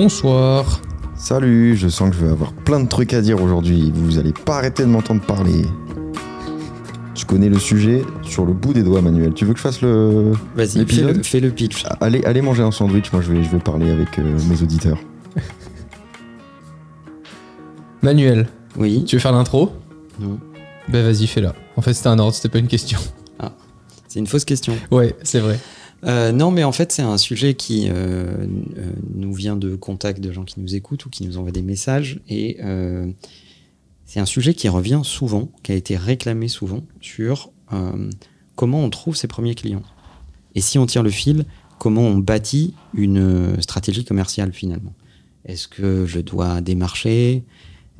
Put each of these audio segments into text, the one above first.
Bonsoir. Salut, je sens que je vais avoir plein de trucs à dire aujourd'hui. Vous allez pas arrêter de m'entendre parler. Je connais le sujet sur le bout des doigts, Manuel. Tu veux que je fasse le. Vas-y, fais le, fais le pitch. Allez, allez manger un sandwich, moi je vais, je vais parler avec euh, mes auditeurs. Manuel, Oui. tu veux faire l'intro Non. Ben vas-y, fais-la. En fait, c'était un ordre, c'était pas une question. C'est une fausse question. Ouais, c'est vrai. Euh, non, mais en fait, c'est un sujet qui euh, euh, nous vient de contacts de gens qui nous écoutent ou qui nous envoient des messages. Et euh, c'est un sujet qui revient souvent, qui a été réclamé souvent sur comment on trouve ses premiers clients. Et si on tire le fil, comment on bâtit une stratégie commerciale finalement. Est-ce que je dois démarcher?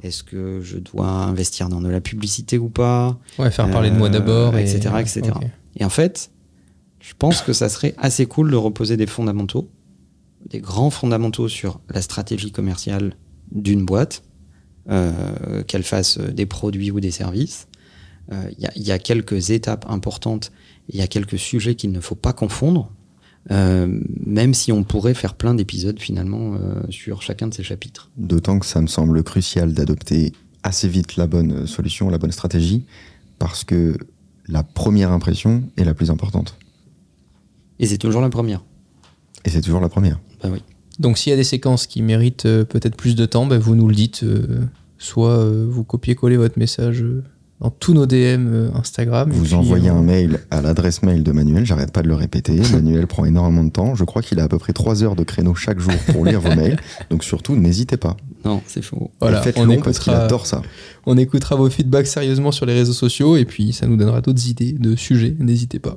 Est-ce que je dois investir dans de la publicité ou pas? Ouais, faire parler de moi d'abord. et- etc., etc.. Et en fait, je pense que ça serait assez cool de reposer des fondamentaux, des grands fondamentaux sur la stratégie commerciale d'une boîte, euh, qu'elle fasse des produits ou des services. Euh, Il y, a, quelques étapes importantes, il y a quelques sujets qu'il ne faut pas confondre, euh, même si on pourrait faire plein d'épisodes finalement sur chacun de ces chapitres. D'autant que ça me semble crucial d'adopter assez vite la bonne solution, la bonne stratégie, parce que la première impression est la plus importante. Et c'est toujours la première. Et c'est toujours la première. Bah oui. Donc s'il y a des séquences qui méritent euh, peut-être plus de temps, ben, vous nous le dites. euh, soit euh, vous copiez-collez votre message dans tous nos DM euh, Instagram. Vous puis, envoyez euh, un mail à l'adresse mail de Manuel, j'arrête pas de le répéter. Manuel prend énormément de temps. Je crois qu'il a à peu près 3 heures de créneau chaque jour pour lire vos mails. Donc surtout, n'hésitez pas. Non, c'est faux. Voilà, faites on long parce qu'il adore ça. on écoutera vos feedbacks sérieusement sur les réseaux sociaux et puis ça nous donnera d'autres idées de sujets. N'hésitez pas.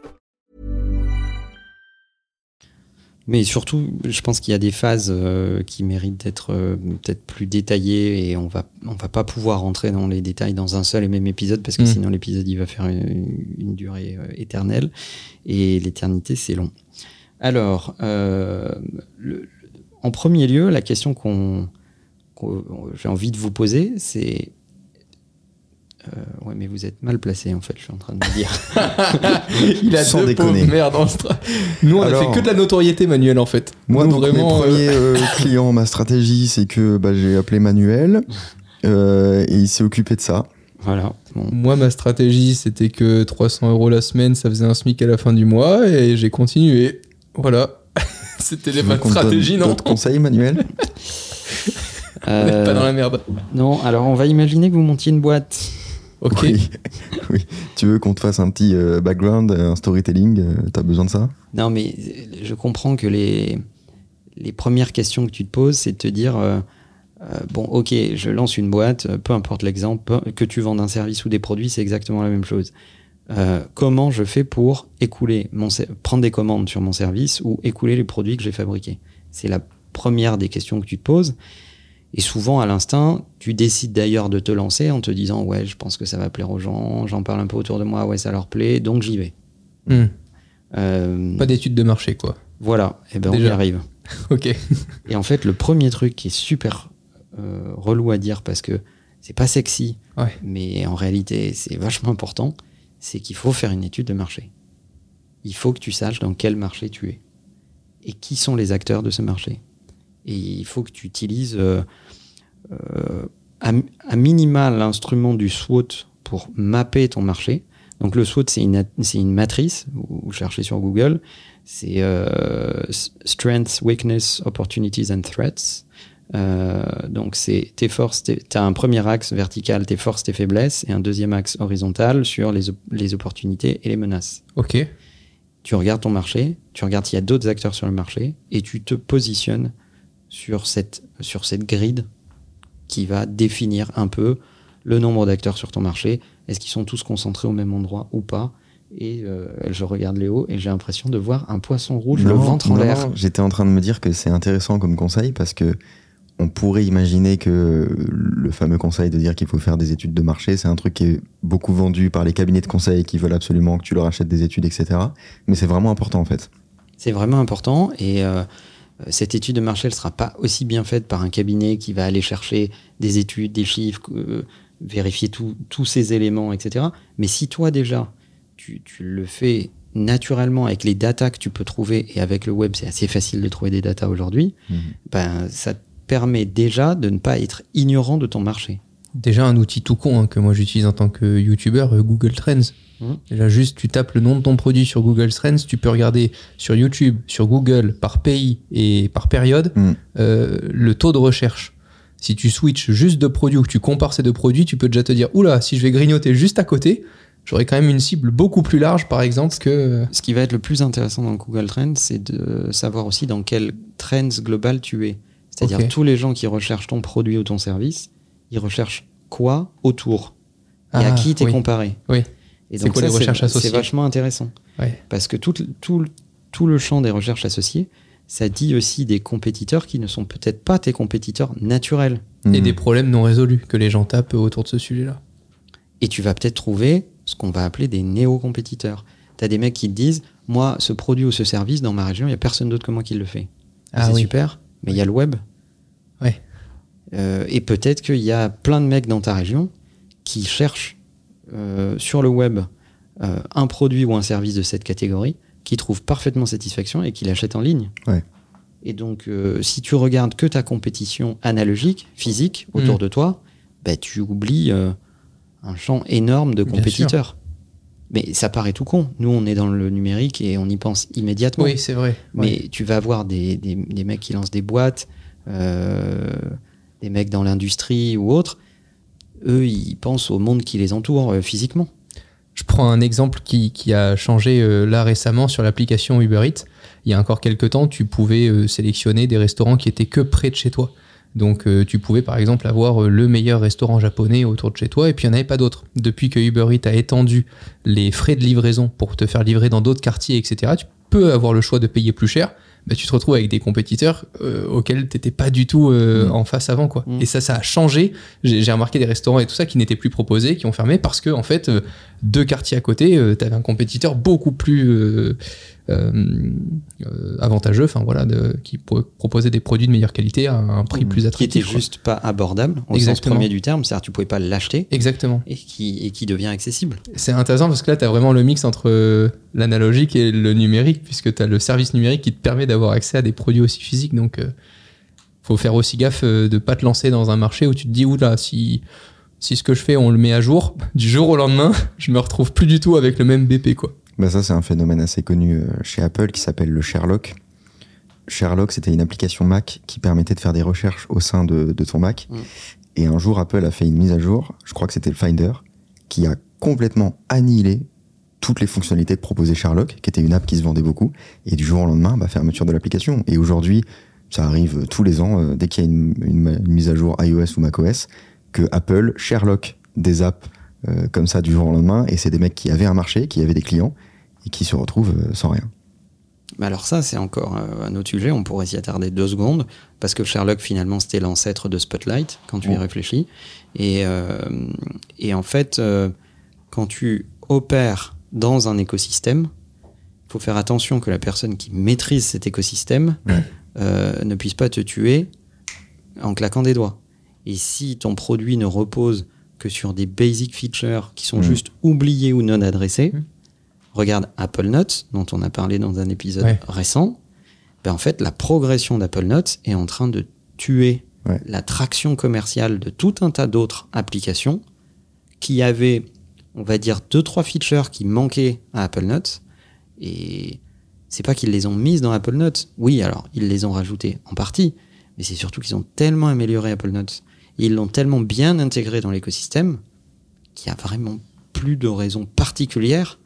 Mais surtout, je pense qu'il y a des phases euh, qui méritent d'être euh, peut-être plus détaillées et on va on va pas pouvoir rentrer dans les détails dans un seul et même épisode parce que Mm. sinon l'épisode il va faire une, une durée euh, éternelle et l'éternité c'est long. Alors, le- en premier lieu, la question qu'on qu'on- j'ai envie de vous poser, c'est euh, ouais, mais vous êtes mal placé en fait. Je suis en train de me dire. Il a Sans deux déconner. stra- Nous, on a Alors- fait que de la notoriété, Manuel, en fait. Moi, Nous, donc, vraiment, mes euh, premiers euh, clients, ma stratégie, c'est que bah, j'ai appelé Manuel euh, et il s'est occupé de ça. voilà. Bon. Moi, ma stratégie, c'était que 300 euros la semaine, ça faisait un SMIC à la fin du mois, et j'ai continué. Voilà. c'était les donne stratégies, non D'autres conseils, Manuel Euh, pas dans la merde. Non, alors on va imaginer que vous montiez une boîte. Ok. Oui. oui. Tu veux qu'on te fasse un petit euh, background, un storytelling euh, T'as besoin de ça? Non, mais euh, je comprends que les, les premières questions que tu te poses, c'est de te dire euh, euh, bon, ok, je lance une boîte, euh, peu importe l'exemple, que tu vendes un service ou des produits, c'est exactement la même chose. Euh, comment je fais pour écouler mon prendre des commandes sur mon service ou écouler les produits que j'ai fabriqués C'est la première des questions que tu te poses. Et souvent, à l'instinct, tu décides d'ailleurs de te lancer en te disant ouais, je pense que ça va plaire aux gens, j'en parle un peu autour de moi, ouais, ça leur plaît, donc j'y vais. Hmm. Euh, Pas d'études de marché, quoi. voilà, et ben on y Déjà. arrive. Ok. Et en fait, le premier truc qui est super euh, relou à dire parce que c'est pas sexy, Ouais. mais en réalité c'est vachement important, c'est qu'il faut faire une étude de marché. Il faut que tu saches dans quel marché tu es et qui sont les acteurs de ce marché? Et il faut que tu utilises euh, euh, à, à minima l'instrument du SWOT pour mapper ton marché. Donc le SWOT, c'est une, une matrice, vous, cherchez sur Google, c'est euh, Strengths, Weakness, Opportunities and Threats. Euh, donc c'est tes forces, tu as un premier axe vertical, tes forces, tes faiblesses, et un deuxième axe horizontal sur les, op- les opportunités et les menaces. Ok. Tu regardes ton marché, tu regardes s'il y a d'autres acteurs sur le marché, et tu te positionnes sur cette, sur cette grille qui va définir un peu le nombre d'acteurs sur ton marché. Est-ce qu'ils sont tous concentrés au même endroit ou pas? Et euh, je regarde Léo et j'ai l'impression de voir un poisson rouge, le ventre en l'air. J'étais en train de me dire que c'est intéressant comme conseil parce que on pourrait imaginer que le fameux conseil de dire qu'il faut faire des études de marché, c'est un truc qui est beaucoup vendu par les cabinets de conseil qui veulent absolument que tu leur achètes des études, etc. Mais c'est vraiment important en fait. C'est vraiment important et euh, cette étude de marché, elle sera pas aussi bien faite par un cabinet qui va aller chercher des études, des chiffres, euh, vérifier tout- tous ces éléments, etc. Mais si toi déjà, tu, tu le fais naturellement avec les datas que tu peux trouver et avec le web, c'est assez facile de trouver des datas aujourd'hui, Mhm. ben, ça te permet déjà de ne pas être ignorant de ton marché. Déjà un outil tout con hein, que moi j'utilise en tant que YouTuber, euh, Google Trends. Mhm. Déjà juste tu tapes le nom de ton produit sur Google Trends, tu peux regarder sur YouTube, sur Google, par pays et par période, Mhm. euh, le taux de recherche. Si tu switches juste de produits ou que tu compares ces deux produits, tu peux déjà te dire, oula, si je vais grignoter juste à côté, j'aurai quand même une cible beaucoup plus large par exemple que... Ce qui va être le plus intéressant dans Google Trends, c'est de savoir aussi dans quel trends global tu es. C'est-à-dire tous les gens qui recherchent ton produit ou ton service, ils recherchent quoi autour et à Ah, qui t'es oui. comparé. Oui. Et C'est donc quoi ça, les recherches c'est- associées C'est vachement intéressant. Ouais. Parce que tout, tout, tout le champ des recherches associées, ça dit aussi des compétiteurs qui ne sont peut-être pas tes compétiteurs naturels. Et Mhm. des problèmes non résolus que les gens tapent autour de ce sujet-là. Et tu vas peut-être trouver ce qu'on va appeler des néo-compétiteurs. Tu as des mecs qui te disent Moi, ce produit ou ce service, dans ma région, il n'y a personne d'autre que moi qui le fait. Ah c'est oui. super, mais il y a le web. Ouais. Euh, et peut-être qu'il y a plein de mecs dans ta région qui cherchent euh, sur le web euh, un produit ou un service de cette catégorie, qui trouvent parfaitement satisfaction et qui l'achètent en ligne. Ouais. Et donc, si tu regardes que ta compétition analogique, physique, autour Mm. de toi, bah, tu oublies un champ énorme de compétiteurs. Mais ça paraît tout con. Nous, on est dans le numérique et on y pense immédiatement. Oui, c'est vrai. Mais Ouais. tu vas avoir des, des- des mecs qui lancent des boîtes, euh, des mecs dans l'industrie ou autre. Eux, ils pensent au monde qui les entoure euh, physiquement. Je prends un exemple qui, a changé euh, là récemment sur l'application Uber Eats. Il y a encore quelques temps, tu pouvais euh, sélectionner des restaurants qui étaient que près de chez toi. Donc tu pouvais par exemple avoir le meilleur restaurant japonais autour de chez toi et puis il n'y en avait pas d'autres. Depuis que Uber Eats a étendu les frais de livraison pour te faire livrer dans d'autres quartiers, etc., tu peux avoir le choix de payer plus cher. Bah, tu te retrouves avec des compétiteurs euh, auxquels tu n'étais pas du tout euh, Mm. en face avant. Quoi. Mm. Et ça, ça a changé. J'ai j'ai remarqué des restaurants et tout ça qui n'étaient plus proposés, qui ont fermé parce que en fait, euh, deux quartiers à côté, tu avais un compétiteur beaucoup plus euh, euh, euh, avantageux, enfin voilà, de, qui pro- proposait des produits de meilleure qualité à un prix plus Qui attractif. était quoi. juste pas abordable, au sens Exactement. premier du terme, c'est-à-dire tu pouvais pas l'acheter Exactement. et qui, et qui devient accessible. C'est intéressant parce que là, tu as vraiment le mix entre euh, l'analogique et le numérique, puisque tu as le service numérique qui te permet d'avoir accès à des produits aussi physiques. Donc, euh, faut faire aussi gaffe euh, de pas te lancer dans un marché où tu te dis, oula, si, si ce que je fais, on le met à jour, du jour au lendemain, je me retrouve plus du tout avec le même BP. Quoi. Bah ça, c'est un phénomène assez connu euh, chez Apple qui s'appelle le Sherlock. Sherlock, c'était une application Mac qui permettait de faire des recherches au sein de, de ton Mac. Mm. Et un jour, Apple a fait une mise à jour, je crois que c'était le Finder, qui a complètement annihilé toutes les fonctionnalités que proposait Sherlock, qui était une app qui se vendait beaucoup. Et du jour au lendemain, bah, fermeture de l'application. Et aujourd'hui, ça arrive tous les ans, euh, dès qu'il y a une, une- une mise à jour iOS ou macOS, que Apple Sherlock des apps euh, comme ça du jour au lendemain. Et c'est des mecs qui avaient un marché, qui avaient des clients, et qui se retrouvent euh, sans rien. Mais alors ça, c'est encore euh, un autre sujet, on pourrait s'y attarder deux secondes, parce que Sherlock, finalement, c'était l'ancêtre de Spotlight, quand tu y Oh. réfléchis. Et, et en fait, quand tu opères dans un écosystème, il faut faire attention que la personne qui maîtrise cet écosystème Ouais. euh, ne puisse pas te tuer en claquant des doigts. Et si ton produit ne repose que sur des basic features qui sont Mm. juste oubliés ou non adressés, Mm. regarde Apple Notes, dont on a parlé dans un épisode Ouais. récent, ben en fait, la progression d'Apple Notes est en train de tuer Ouais. la traction commerciale de tout un tas d'autres applications qui avaient, on va dire, deux, trois features qui manquaient à Apple Notes. Et c'est pas qu'ils les ont mises dans Apple Notes. Oui, alors, ils les ont rajoutées en partie, mais c'est surtout qu'ils ont tellement amélioré Apple Notes. Et ils l'ont tellement bien intégré dans l'écosystème qu'il n'y a vraiment plus de raison particulière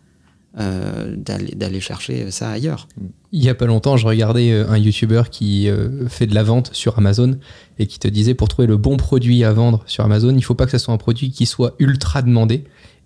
euh, d'aller chercher ça ailleurs. Il y a pas longtemps, je regardais euh, un YouTuber qui euh, fait de la vente sur Amazon et qui te disait pour trouver le bon produit à vendre sur Amazon, il faut pas que ce soit un produit qui soit ultra demandé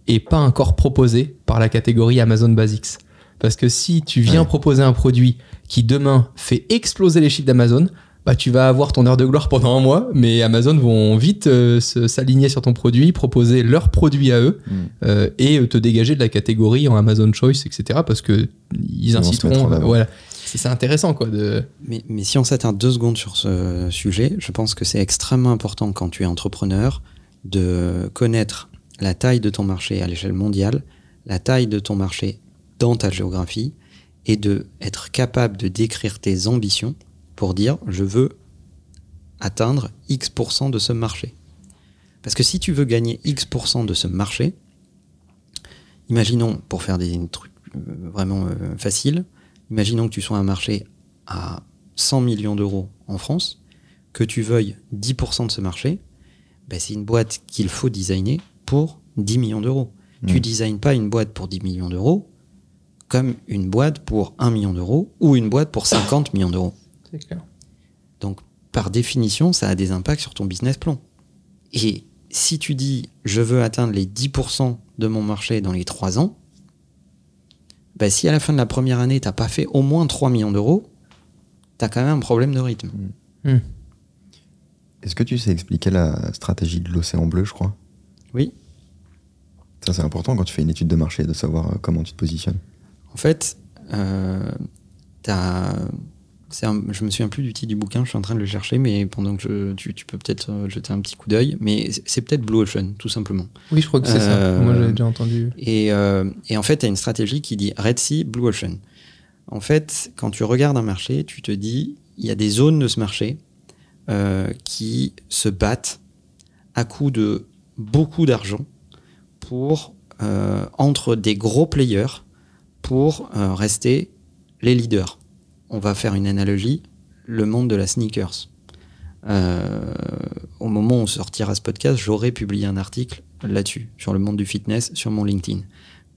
est pas encore proposé par la catégorie Amazon Basics. Parce que si tu viens Ouais. proposer un produit qui demain fait exploser les chiffres d'Amazon, bah tu vas avoir ton heure de gloire pendant un mois, mais Amazon vont vite euh, s'aligner sur ton produit, proposer leur produit à eux Mm. euh, et euh, te dégager de la catégorie en Amazon Choice, etc. Parce que ils inciteront. euh, voilà, c'est c'est intéressant quoi. De... Mais, mais si on s'attarde deux secondes sur ce sujet, je pense que c'est extrêmement important quand tu es entrepreneur de connaître la taille de ton marché à l'échelle mondiale, la taille de ton marché dans ta géographie, et de être capable de décrire tes ambitions pour dire je veux atteindre X% de ce marché. Parce que si tu veux gagner X% de ce marché, imaginons, pour faire des trucs euh, vraiment euh, faciles, imaginons que tu sois un marché à 100 millions d'euros en France, que tu veuilles 10% de ce marché, ben c'est une boîte qu'il faut designer pour 10 millions d'euros. Tu Mm. designes pas une boîte pour 10 millions d'euros comme une boîte pour 1 million d'euros ou une boîte pour 50 millions d'euros. C'est clair. Donc, par définition, ça a des impacts sur ton business plan. Et si tu dis je veux atteindre les 10% de mon marché dans les 3 ans, bah, si à la fin de la première année, tu n'as pas fait au moins 3 millions d'euros, tu as quand même un problème de rythme. Hmm. Est-ce que tu sais expliquer la stratégie de l'océan bleu, je crois? Oui. Ça, c'est important quand tu fais une étude de marché de savoir euh, comment tu te positionnes. En fait, euh, t'as- c'est un- je me souviens plus du titre du bouquin, je suis en train de le chercher, mais pendant que je- tu, tu peux peut-être euh, jeter un petit coup d'œil. Mais c'est- peut-être Blue Ocean, tout simplement. Oui, je crois que c'est Euh, ça. Moi, j'avais déjà entendu. Et, euh, et en fait, tu as une stratégie qui dit Red Sea, Blue Ocean. En fait, quand tu regardes un marché, tu te dis, il y a des zones de ce marché euh, qui se battent à coup de beaucoup d'argent pour euh, entre des gros players pour euh, rester les leaders. On va faire une analogie, le monde de la sneakers. Euh, au moment où on sortira ce podcast, j'aurais publié un article là-dessus, sur le monde du fitness, sur mon LinkedIn,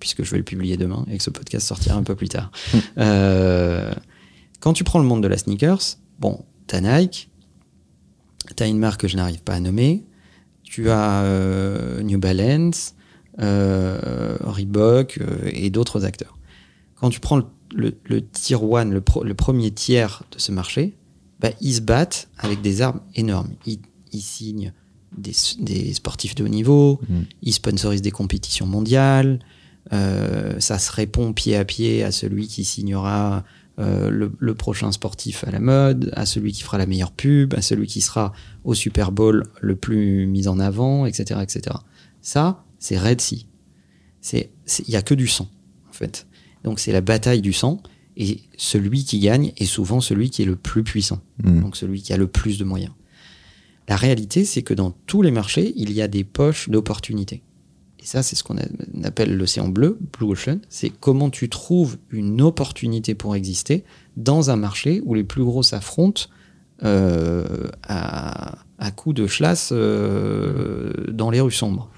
puisque je vais le publier demain et que ce podcast sortira un peu plus tard. Euh, quand tu prends le monde de la sneakers, bon, t'as Nike, t'as une marque que je n'arrive pas à nommer, tu as euh, New Balance, Reebok et d'autres acteurs. Quand tu prends le, le, le tier one, le, pro- le premier tiers de ce marché, bah, ils se battent avec des armes énormes. Ils, ils signent des, des sportifs de haut niveau, Mm. ils sponsorisent des compétitions mondiales, euh, ça se répond pied à pied à celui qui signera euh, le, le prochain sportif à la mode, à celui qui fera la meilleure pub, à celui qui sera au Super Bowl le plus mis en avant, etc. etc. Ça, c'est Red Sea. Il n'y a que du sang, en fait. Donc c'est la bataille du sang, et celui qui gagne est souvent celui qui est le plus puissant, Mm. donc celui qui a le plus de moyens. La réalité, c'est que dans tous les marchés, il y a des poches d'opportunités. Et ça, c'est ce qu'on appelle l'océan bleu, Blue Ocean. C'est comment tu trouves une opportunité pour exister dans un marché où les plus gros s'affrontent euh, à, à coups de chlasse euh, dans les rues sombres.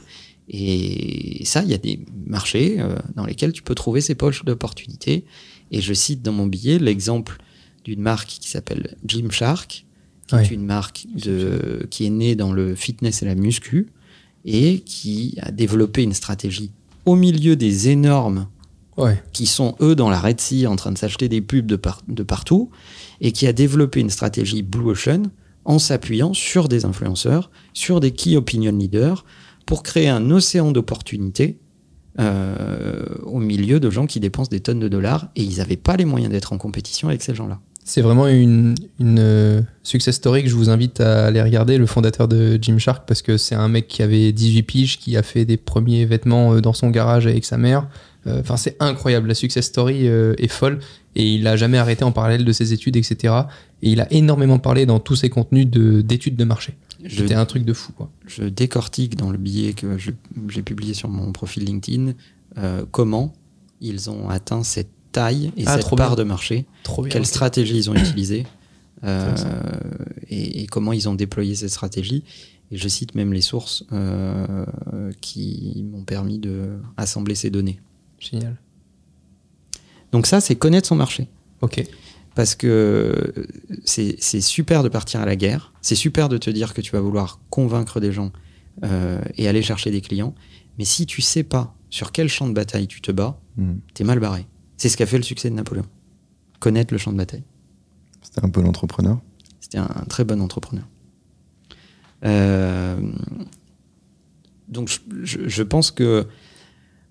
Et ça, il y a des marchés euh, dans lesquels tu peux trouver ces poches d'opportunités. Et je cite dans mon billet l'exemple d'une marque qui s'appelle Gymshark, qui Ouais. est une marque de, qui est née dans le fitness et la muscu et qui a développé une stratégie au milieu des énormes Ouais. qui sont eux dans la Red Sea en train de s'acheter des pubs de, par- de partout et qui a développé une stratégie Blue Ocean en s'appuyant sur des influenceurs, sur des key opinion leaders pour créer un océan d'opportunités euh, au milieu de gens qui dépensent des tonnes de dollars et ils n'avaient pas les moyens d'être en compétition avec ces gens-là. C'est vraiment une, une euh, success story que je vous invite à aller regarder, le fondateur de Gymshark, parce que c'est un mec qui avait 18 piges, qui a fait des premiers vêtements euh, dans son garage avec sa mère. Enfin, c'est incroyable, la success story est folle, et il a jamais arrêté en parallèle de ses études, etc. Et il a énormément parlé dans tous ses contenus de- d'études de, marché. C'était un truc de fou, quoi. je décortique dans le billet que j'ai publié sur mon profil LinkedIn euh, comment ils ont atteint cette taille et Ah, cette trop part bien. de marché Trop bien. quelle stratégie ils ont utilisée euh, et comment ils ont déployé cette stratégie. Et je cite même les sources euh, qui m'ont permis de assembler ces données. Génial. Donc ça, c'est connaître son marché. Ok. Parce que c'est super de partir à la guerre, c'est super de te dire que tu vas vouloir convaincre des gens euh, et aller chercher des clients, mais si tu sais pas sur quel champ de bataille tu te bats, Hmm. t'es mal barré. C'est ce qu'a fait le succès de Napoléon. Connaître le champ de bataille. C'était un peu l'entrepreneur. C'était un, un très bon entrepreneur. Euh, donc je pense que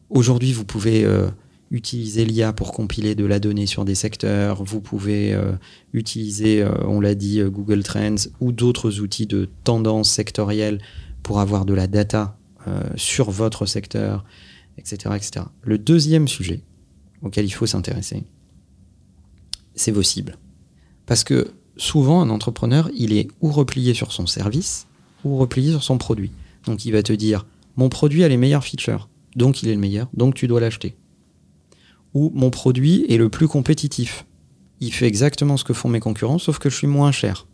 aujourd'hui vous pouvez euh, utiliser l'IA pour compiler de la donnée sur des secteurs. Vous pouvez euh, utiliser, euh, on l'a dit, euh, Google Trends ou d'autres outils de tendance sectorielle pour avoir de la data sur votre secteur, etc., etc. Le deuxième sujet auquel il faut s'intéresser, c'est vos cibles. Parce que souvent, un entrepreneur, il est ou replié sur son service ou replié sur son produit. Donc il va te dire, mon produit a les meilleures features, donc il est le meilleur, donc tu dois l'acheter. Ou mon produit est le plus compétitif. Il fait exactement ce que font mes concurrents, sauf que je suis moins cher.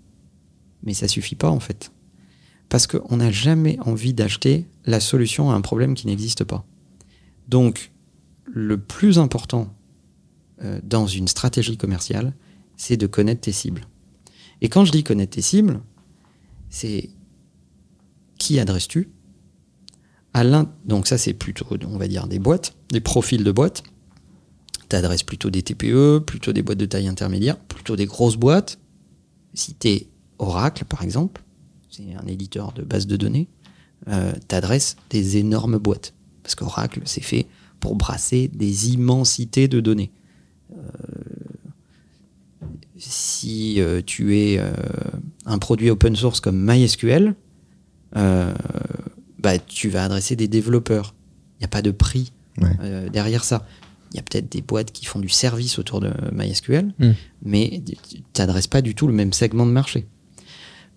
Mais ça suffit pas en fait. Parce qu'on n'a jamais envie d'acheter la solution à un problème qui n'existe pas. Donc, le plus important euh, dans une stratégie commerciale, c'est de connaître tes cibles. Et quand je dis connaître tes cibles, c'est qui adresses-tu? À Donc ça, c'est plutôt, on va dire, des boîtes, des profils de boîtes. Tu adresses plutôt des TPE, plutôt des boîtes de taille intermédiaire, plutôt des grosses boîtes. Si tu es Oracle, par exemple, c'est un éditeur de base de données, euh, tu adresses des énormes boîtes. Parce qu'Oracle, c'est fait pour brasser des immensités de données. si euh, tu es euh, un produit open source comme MySQL, euh, bah, tu vas adresser des développeurs. Il n'y a pas de prix Ouais. euh, derrière ça. Il y a peut-être des boîtes qui font du service autour de MySQL, Mm. mais tu n'adresses pas du tout le même segment de marché.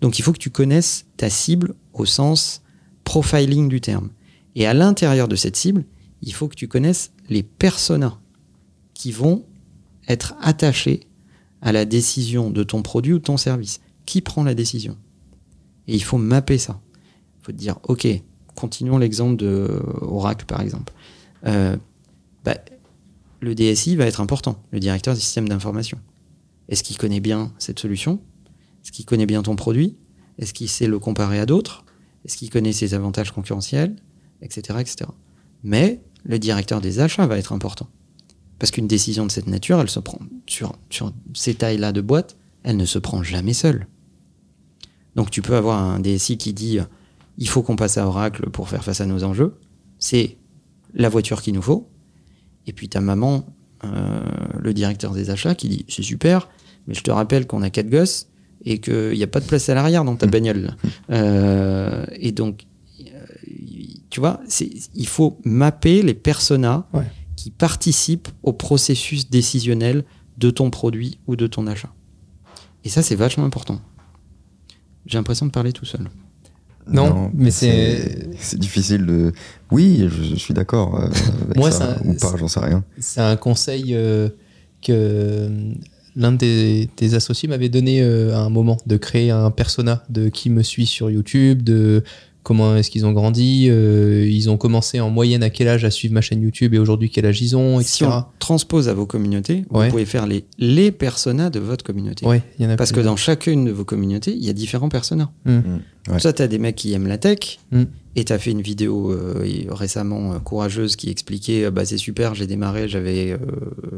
Donc il faut que tu connaisses ta cible au sens profiling du terme. Et à l'intérieur de cette cible, il faut que tu connaisses les personas qui vont être attachés à la décision de ton produit ou de ton service. Qui prend la décision? Et il faut mapper ça. Il faut te dire, OK, continuons l'exemple de Oracle par exemple. Euh, bah, le DSI va être important, le directeur du système d'information. Est-ce qu'il connaît bien cette solution? Est-ce qu'il connaît bien ton produit? Est-ce qu'il sait le comparer à d'autres? Est-ce qu'il connaît ses avantages concurrentiels? Etc. etc. Mais le directeur des achats va être important. Parce qu'une décision de cette nature, elle se prend sur, sur ces tailles-là de boîte, elle ne se prend jamais seule. Donc tu peux avoir un DSI qui dit euh, il faut qu'on passe à Oracle pour faire face à nos enjeux. C'est la voiture qu'il nous faut. Et puis ta maman, euh, le directeur des achats, qui dit c'est super, mais je te rappelle qu'on a quatre gosses et qu'il n'y a pas de place à l'arrière dans ta bagnole. là. Euh, et donc, euh, tu vois, il faut mapper les personas Ouais. qui participent au processus décisionnel de ton produit ou de ton achat. Et ça, c'est vachement important. J'ai l'impression de parler tout seul. Non, mais c'est- C'est difficile de. Oui, je, je suis d'accord. euh, avec Moi, ça, ou pas, j'en sais rien. C'est un conseil euh, que euh, l'un des, des associés m'avait donné euh, à un moment, de créer un persona de qui me suit sur YouTube, de comment est-ce qu'ils ont grandi, euh, ils ont commencé en moyenne à quel âge à suivre ma chaîne YouTube et aujourd'hui quel âge ils ont, Si etc. on transpose à vos communautés, Ouais. vous pouvez faire les, les personas de votre communauté. Ouais, il y en a Parce que dans chacune de vos communautés, il y a différents personas. Mm. Ouais. Soit tu as des mecs qui aiment la tech, Mm. et tu as fait une vidéo euh, récemment euh, courageuse qui expliquait euh, bah, c'est super, j'ai démarré, j'avais euh,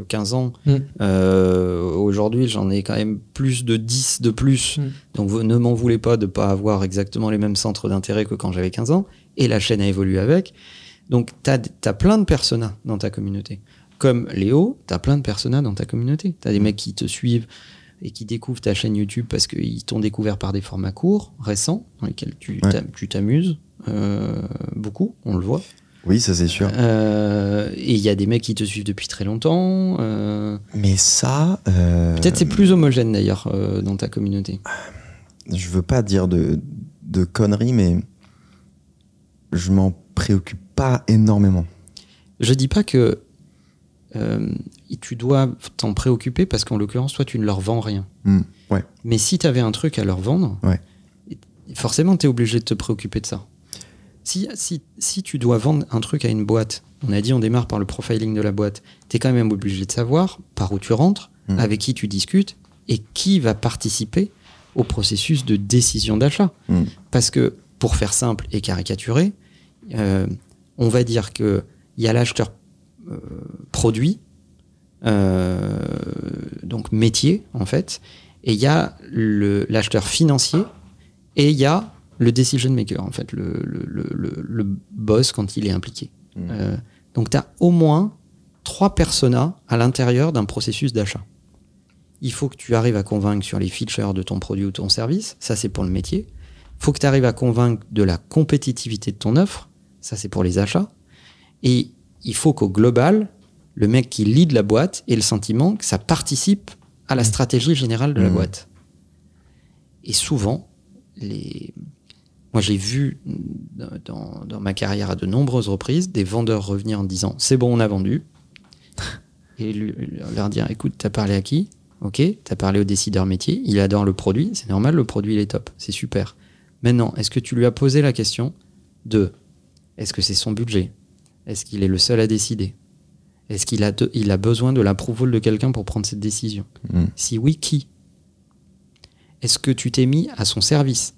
15 ans. Mm. Euh, Aujourd'hui, j'en ai quand même plus de 10 de plus. Mm. Donc vous ne m'en voulez pas de pas avoir exactement les mêmes centres d'intérêt que quand j'avais 15 ans. Et la chaîne a évolué avec. Donc tu as, plein de personas dans ta communauté. Comme Léo, tu as plein de personas dans ta communauté. Tu as des mecs qui te suivent et qui découvrent ta chaîne YouTube parce qu'ils t'ont découvert par des formats courts, récents, dans lesquels tu Ouais. t'amuses euh, beaucoup, on le voit. Oui, ça c'est sûr. Euh, et il y a des mecs qui te suivent depuis très longtemps. euh, Mais ça. Peut-être c'est plus homogène d'ailleurs dans ta communauté. Je veux pas dire de, de conneries, mais je m'en préoccupe pas énormément. Je dis pas que tu dois t'en préoccuper parce qu'en l'occurrence, toi, tu ne leur vends rien. Hmm, Ouais. Mais si tu avais un truc à leur vendre, Ouais. forcément, tu es obligé de te préoccuper de ça. Si, si, si tu dois vendre un truc à une boîte, on a dit on démarre par le profiling de la boîte, tu es quand même obligé de savoir par où tu rentres, Mhm. avec qui tu discutes et qui va participer au processus de décision d'achat. Hmm. Parce que, pour faire simple et caricaturé, euh, on va dire que Il y a l'acheteur euh, produit, donc métier en fait, et il y a le- l'acheteur financier, et il y a le decision maker, en fait, le, le- le- boss quand il est impliqué. Euh, donc tu as au moins trois personas à l'intérieur d'un processus d'achat. Il faut que tu arrives à convaincre sur les features de ton produit ou ton service, ça c'est pour le métier. Il faut que tu arrives à convaincre de la compétitivité de ton offre, ça c'est pour les achats. Et il faut qu'au global, le mec qui lead la boîte ait le sentiment que ça participe à la stratégie générale de la Mhm. boîte. Et souvent, les... moi j'ai vu dans, dans ma carrière à de nombreuses reprises des vendeurs revenir en disant c'est bon, on a vendu. Et lui- leur dire écoute, t'as parlé à qui? Ok, t'as parlé au décideur métier, il adore le produit, c'est normal, le produit il est top, c'est super. Maintenant, est-ce que tu lui as posé la question de est-ce que c'est son budget? Est-ce qu'il est le seul à décider? Est-ce qu'il a, de- il a besoin de l'approval de quelqu'un pour prendre cette décision Mm. Si oui, qui Est-ce que tu t'es mis à son service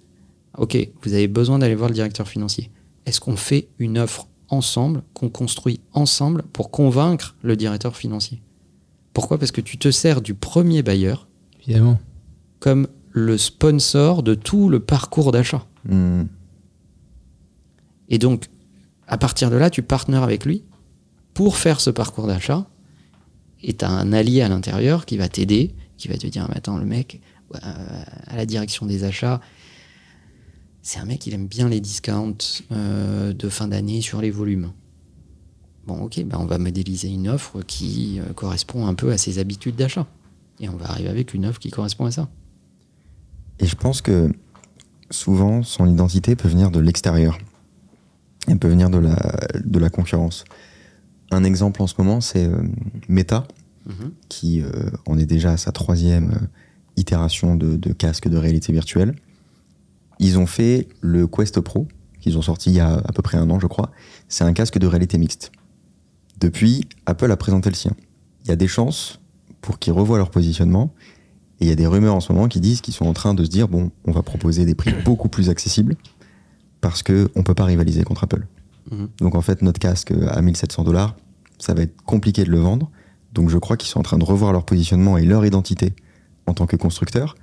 Ok, vous avez besoin d'aller voir le directeur financier. Est-ce qu'on fait une offre ensemble, qu'on construit ensemble pour convaincre le directeur financier? Pourquoi? Parce que tu te sers du premier bailleur Évidemment. comme le sponsor de tout le parcours d'achat. Mm. Et donc, à partir de là, tu partenaires avec lui pour faire ce parcours d'achat. Et tu as un allié à l'intérieur qui va t'aider, qui va te dire, mais attends, le mec, euh, à la direction des achats, c'est un mec, il aime bien les discounts euh, de fin d'année sur les volumes. Bon, ok, ben on va modéliser une offre qui euh, correspond un peu à ses habitudes d'achat. Et on va arriver avec une offre qui correspond à ça. Et je pense que souvent, son identité peut venir de l'extérieur. Elle peut venir de la, de la concurrence. Un exemple en ce moment, c'est euh, Meta, Mhm. qui euh, en est déjà à sa troisième euh, itération de, de casque de réalité virtuelle. Ils ont fait le Quest Pro, qu'ils ont sorti il y a à peu près un an, je crois. C'est un casque de réalité mixte. Depuis, Apple a présenté le sien. Il y a des chances pour qu'ils revoient leur positionnement. Et il y a des rumeurs en ce moment qui disent qu'ils sont en train de se dire bon, on va proposer des prix beaucoup plus accessibles parce que on peut pas rivaliser contre Apple. Mhm. Donc en fait, notre casque à 1700 dollars, ça va être compliqué de le vendre. Donc je crois qu'ils sont en train de revoir leur positionnement et leur identité en tant que constructeur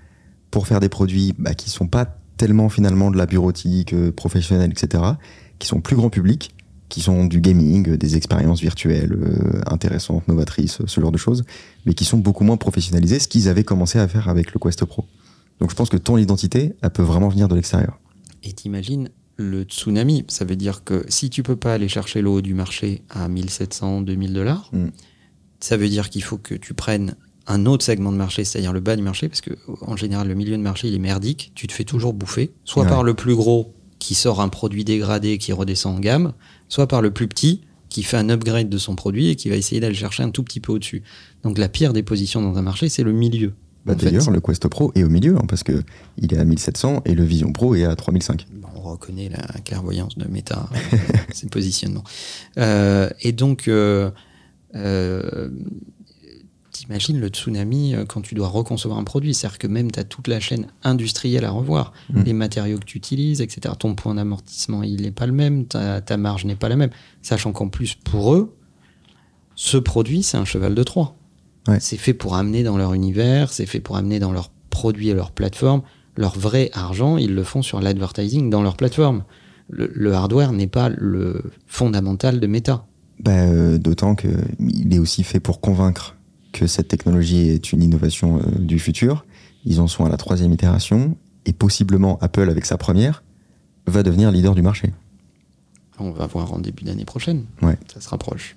pour faire des produits bah, qui sont pas tellement finalement de la bureautique euh, professionnelle, etc., qui sont plus grand public, qui sont du gaming, euh, des expériences virtuelles euh, intéressantes, novatrices, euh, ce genre de choses, mais qui sont beaucoup moins professionnalisées, ce qu'ils avaient commencé à faire avec le Quest Pro. Donc je pense que ton identité, elle peut vraiment venir de l'extérieur. Et t'imagines le tsunami. Ça veut dire que si tu peux pas aller chercher le haut du marché à 1700, 2000 dollars, Mm. ça veut dire qu'il faut que tu prennes un autre segment de marché, c'est-à-dire le bas du marché, parce que en général, le milieu de marché, il est merdique. Tu te fais toujours bouffer, soit Ouais. par le plus gros qui sort un produit dégradé qui redescend en gamme, soit par le plus petit qui fait un upgrade de son produit et qui va essayer d'aller chercher un tout petit peu au-dessus. Donc la pire des positions dans un marché, c'est le milieu. Bah. D'ailleurs, le Quest Pro est au milieu, hein, parce que il est à 1700 et le Vision Pro est à 3005. Reconnaît la clairvoyance de Meta, euh, ses positionnements. Euh, et donc, euh, euh, t'imagines le tsunami quand tu dois reconcevoir un produit. C'est-à-dire que même tu as toute la chaîne industrielle à revoir. Mm. Les matériaux que tu utilises, etc. Ton point d'amortissement, il n'est pas le même. Ta, ta marge n'est pas la même. Sachant qu'en plus, pour eux, ce produit, c'est un cheval de Troie. Ouais. C'est fait pour amener dans leur univers, c'est fait pour amener dans leurs produits et leurs plateformes. Leur vrai argent, ils le font sur l'advertising dans leur plateforme. Le, le hardware n'est pas le fondamental de Meta. Bah, euh, D'autant qu'il est aussi fait pour convaincre que cette technologie est une innovation euh, du futur. Ils en sont à la troisième itération et possiblement Apple, avec sa première, va devenir leader du marché. On va voir en début d'année prochaine. Ouais. Ça se rapproche.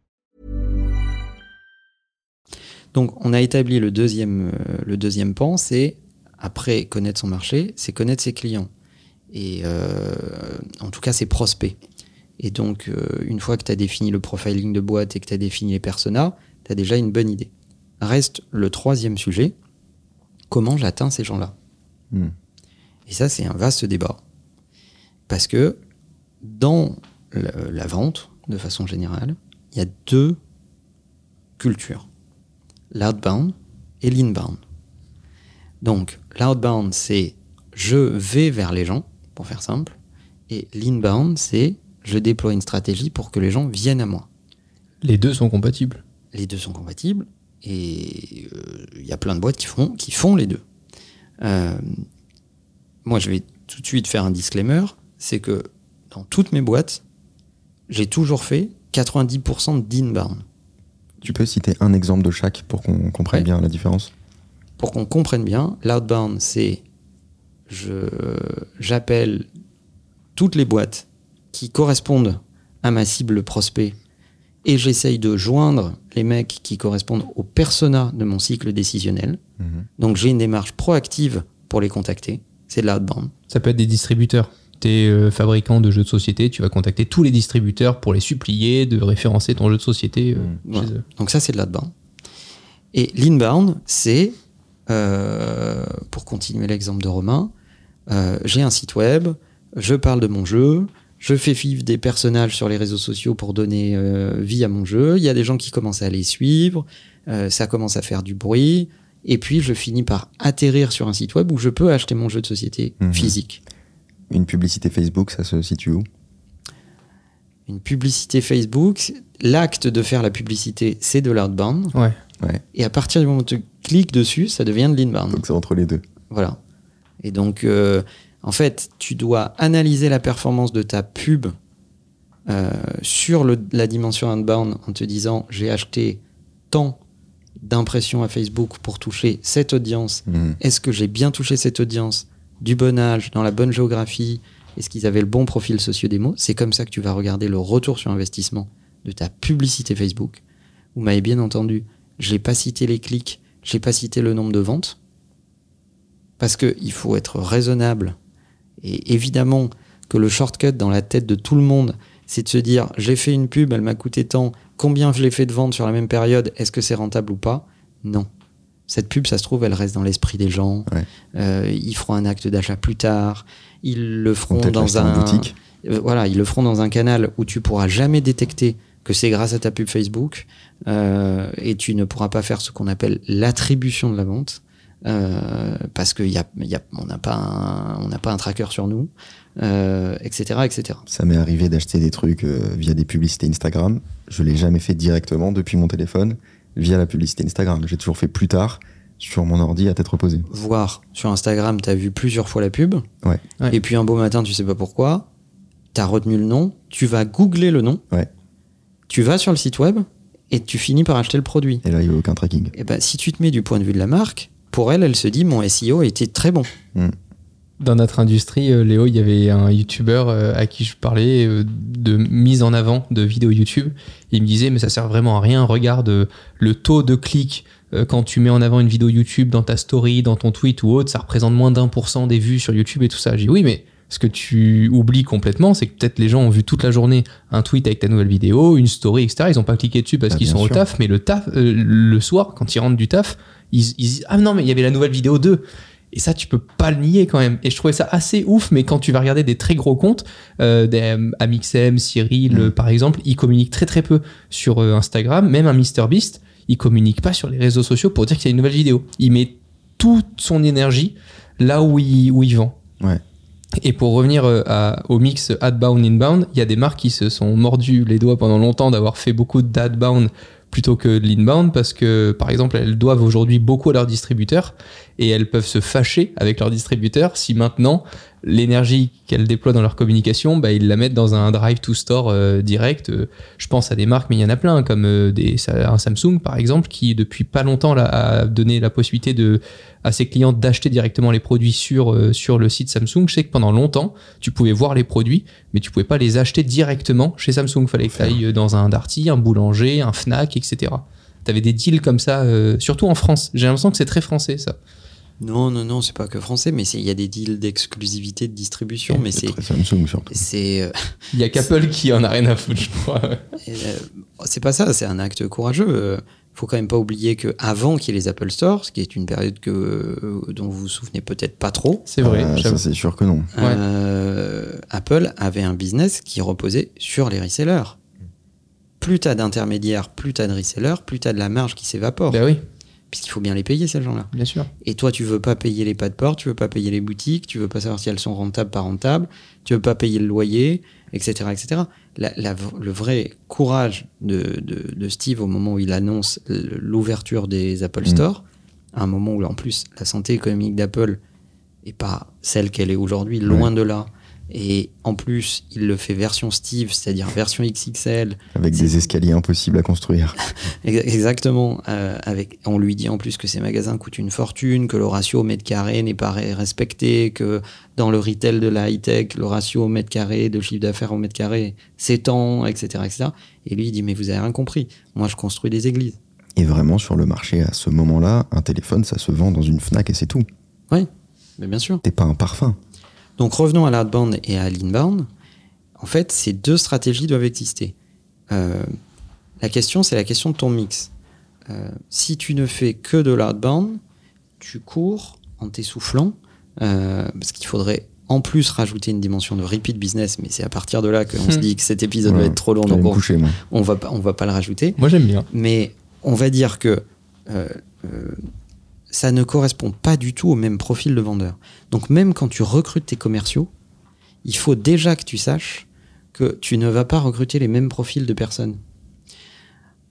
Donc, on a établi le deuxième, euh, le deuxième pan, c'est après connaître son marché, c'est connaître ses clients. Et euh, en tout cas, ses prospects. Et donc, euh, une fois que tu as défini le profiling de boîte et que tu as défini les personas, tu as déjà une bonne idée. Reste le troisième sujet, comment j'atteins ces gens-là? Hmm. Et ça, c'est un vaste débat. Parce que dans la, la vente, de façon générale, il y a deux cultures. L'outbound et l'inbound. Donc, l'outbound, c'est je vais vers les gens, pour faire simple. Et l'inbound, c'est je déploie une stratégie pour que les gens viennent à moi. Les deux sont compatibles. Les deux sont compatibles et euh, il y a plein de boîtes qui font, qui font les deux. Euh, moi, je vais tout de suite faire un disclaimer, c'est que dans toutes mes boîtes, j'ai toujours fait 90% d'inbound. Tu peux citer un exemple de chaque pour qu'on comprenne Ouais. bien la différence? Pour qu'on comprenne bien, l'outbound, c'est je j'appelle toutes les boîtes qui correspondent à ma cible prospect et j'essaye de joindre les mecs qui correspondent au persona de mon cycle décisionnel. Donc j'ai une démarche proactive pour les contacter. C'est de l'outbound. Ça peut être des distributeurs. Tu es fabricant de jeux de société, tu vas contacter tous les distributeurs pour les supplier de référencer ton jeu de société euh, Voilà. chez eux. Donc ça, c'est de l'outbound. Et l'inbound, c'est, euh, pour continuer l'exemple de Romain, euh, j'ai un site web, je parle de mon jeu, je fais vivre des personnages sur les réseaux sociaux pour donner euh, vie à mon jeu, il y a des gens qui commencent à les suivre, euh, ça commence à faire du bruit, et puis je finis par atterrir sur un site web où je peux acheter mon jeu de société Mhm. physique. Une publicité Facebook, ça se situe où? Une publicité Facebook, l'acte de faire la publicité, c'est de l'outbound. Ouais. Ouais. Et à partir du moment où tu cliques dessus, ça devient de l'inbound. Donc c'est entre les deux. Voilà. Et donc, euh, en fait, tu dois analyser la performance de ta pub euh, sur le- la dimension inbound en te disant j'ai acheté tant d'impressions à Facebook pour toucher cette audience. Hmm. Est-ce que j'ai bien touché cette audience? Du bon âge, dans la bonne géographie Est-ce qu'ils avaient le bon profil socio-démo C'est comme ça que tu vas regarder le retour sur investissement de ta publicité Facebook. Vous m'avez bien entendu, je n'ai pas cité les clics, je n'ai pas cité le nombre de ventes. Parce qu'il faut être raisonnable. Et évidemment que le shortcut dans la tête de tout le monde, c'est de se dire j'ai fait une pub, elle m'a coûté tant, combien je l'ai fait de vente sur la même période, est-ce que c'est rentable ou pas? Non. Cette pub, ça se trouve, elle reste dans l'esprit des gens. Ouais. Euh, ils feront un acte d'achat plus tard. Ils le feront dans un boutique. Euh, voilà, ils le feront dans un canal où tu pourras jamais détecter que c'est grâce à ta pub Facebook euh, et tu ne pourras pas faire ce qu'on appelle l'attribution de la vente parce qu'on y a, y a, on n'a pas, un- on n'a pas un tracker sur nous, etc., etc. Ça m'est arrivé d'acheter des trucs via des publicités Instagram. Je l'ai jamais fait directement depuis mon téléphone via la publicité Instagram. J'ai toujours fait plus tard sur mon ordi à tête reposée. Voir sur Instagram, tu as vu plusieurs fois la pub, Ouais. Ouais. et puis un beau matin, tu sais pas pourquoi, tu as retenu le nom, tu vas googler le nom, Ouais. tu vas sur le site web et tu finis par acheter le produit. Et là, il n'y a aucun tracking. Et ben, si tu te mets du point de vue de la marque, pour elle, elle se dit mon SEO était très bon. Dans notre industrie, euh, Léo, il y avait un youtubeur euh, à qui je parlais euh, de mise en avant de vidéos YouTube. Il me disait, mais ça sert vraiment à rien. Regarde le taux de clics quand tu mets en avant une vidéo YouTube dans ta story, dans ton tweet ou autre, ça représente moins d'un pour cent des vues sur YouTube et tout ça. J'ai dit, oui, mais ce que tu oublies complètement, c'est que peut-être les gens ont vu toute la journée un tweet avec ta nouvelle vidéo, une story, etc. Ils n'ont pas cliqué dessus parce Ah, qu'ils sont au taf, mais le taf, le soir, quand ils rentrent du taf, ils, ils disent, ah non, mais il y avait la nouvelle vidéo 2. Et ça, tu peux pas le nier quand même. Et je trouvais ça assez ouf, mais quand tu vas regarder des très gros comptes, euh, des euh, Amixem, Cyril, Mm. par exemple, ils communiquent très très peu sur euh, Instagram. Même un MrBeast, il communique pas sur les réseaux sociaux pour dire qu'il y a une nouvelle vidéo. Il met toute son énergie là où il, où il vend. Ouais. Et pour revenir à- au mix adbound inbound, il y a des marques qui se sont mordus les doigts pendant longtemps d'avoir fait beaucoup d'adbound plutôt que de l'inbound parce que par exemple elles doivent aujourd'hui beaucoup à leurs distributeurs et elles peuvent se fâcher avec leurs distributeurs si maintenant l'énergie qu'elles déploient dans leur communication, bah, ils la mettent dans un drive to store euh, direct. Euh, je pense à des marques, mais il y en a plein, comme euh, un Samsung par exemple, qui depuis pas longtemps a donné la possibilité à ses clients d'acheter directement les produits sur, sur le site Samsung. Je sais que pendant longtemps, tu pouvais voir les produits, mais tu pouvais pas les acheter directement chez Samsung. Fallait que tu ailles dans un Darty, un boulanger, un Fnac, etc. Tu avais des deals comme ça, surtout en France. J'ai l'impression que c'est très français ça. Non, non, non, c'est pas que français, mais il y a des deals d'exclusivité de distribution, mais c'est. Samsung surtout. C'est euh, Il y a qu'Apple qui en a rien à foutre, je crois. euh, c'est pas ça, c'est un acte courageux. Euh, faut quand même pas oublier que avant qu'il y ait les Apple Stores, ce qui est une période que, euh, dont vous vous souvenez peut-être pas trop, C'est vrai. Ça c'est sûr que non. Ouais. Apple avait un business qui reposait sur les resellers. Plus t'as d'intermédiaires, plus t'as de resellers, plus t'as de la marge qui s'évapore. Bah oui, Puisqu'il faut bien les payer, ces gens-là. bien sûr. Et toi, tu veux pas payer les pas de port, tu veux pas payer les boutiques, tu veux pas savoir si elles sont rentables, pas rentables, tu veux pas payer le loyer, etc., etc. La- la- le vrai courage de, de- de Steve au moment où il annonce l'ouverture des Apple Store, à un moment où en plus la santé économique d'Apple est pas celle qu'elle est aujourd'hui, loin de là. Et en plus, il le fait version Steve, c'est-à-dire version XXL, Avec des escaliers impossibles à construire. Ex- Exactement. euh, avec, on lui dit en plus que ces magasins coûtent une fortune, que le ratio au mètre carré n'est pas respecté, que dans le retail de la high-tech, le ratio au mètre carré de chiffre d'affaires au mètre carré s'étend, etc., etc. Et lui, il dit, mais vous avez rien compris. Moi, je construis des églises. Et vraiment, sur le marché, à ce moment-là, un téléphone, ça se vend dans une Fnac et c'est tout. Oui, mais bien sûr. T'es pas un parfum. Donc revenons à l'outbound et à l'inbound. En fait, ces deux stratégies doivent exister. Euh, la question, c'est la question de ton mix. Euh, si tu ne fais que de l'outbound, tu cours en t'essoufflant, euh, parce qu'il faudrait en plus rajouter une dimension de repeat business, mais c'est à partir de là qu'on se dit que cet épisode va être trop long, donc on, coucher, moi. on va pas, on va pas le rajouter Moi, j'aime bien. mais on va dire que euh, ça ne correspond pas du tout au même profil de vendeur. Donc même quand tu recrutes tes commerciaux, il faut déjà que tu saches que tu ne vas pas recruter les mêmes profils de personnes.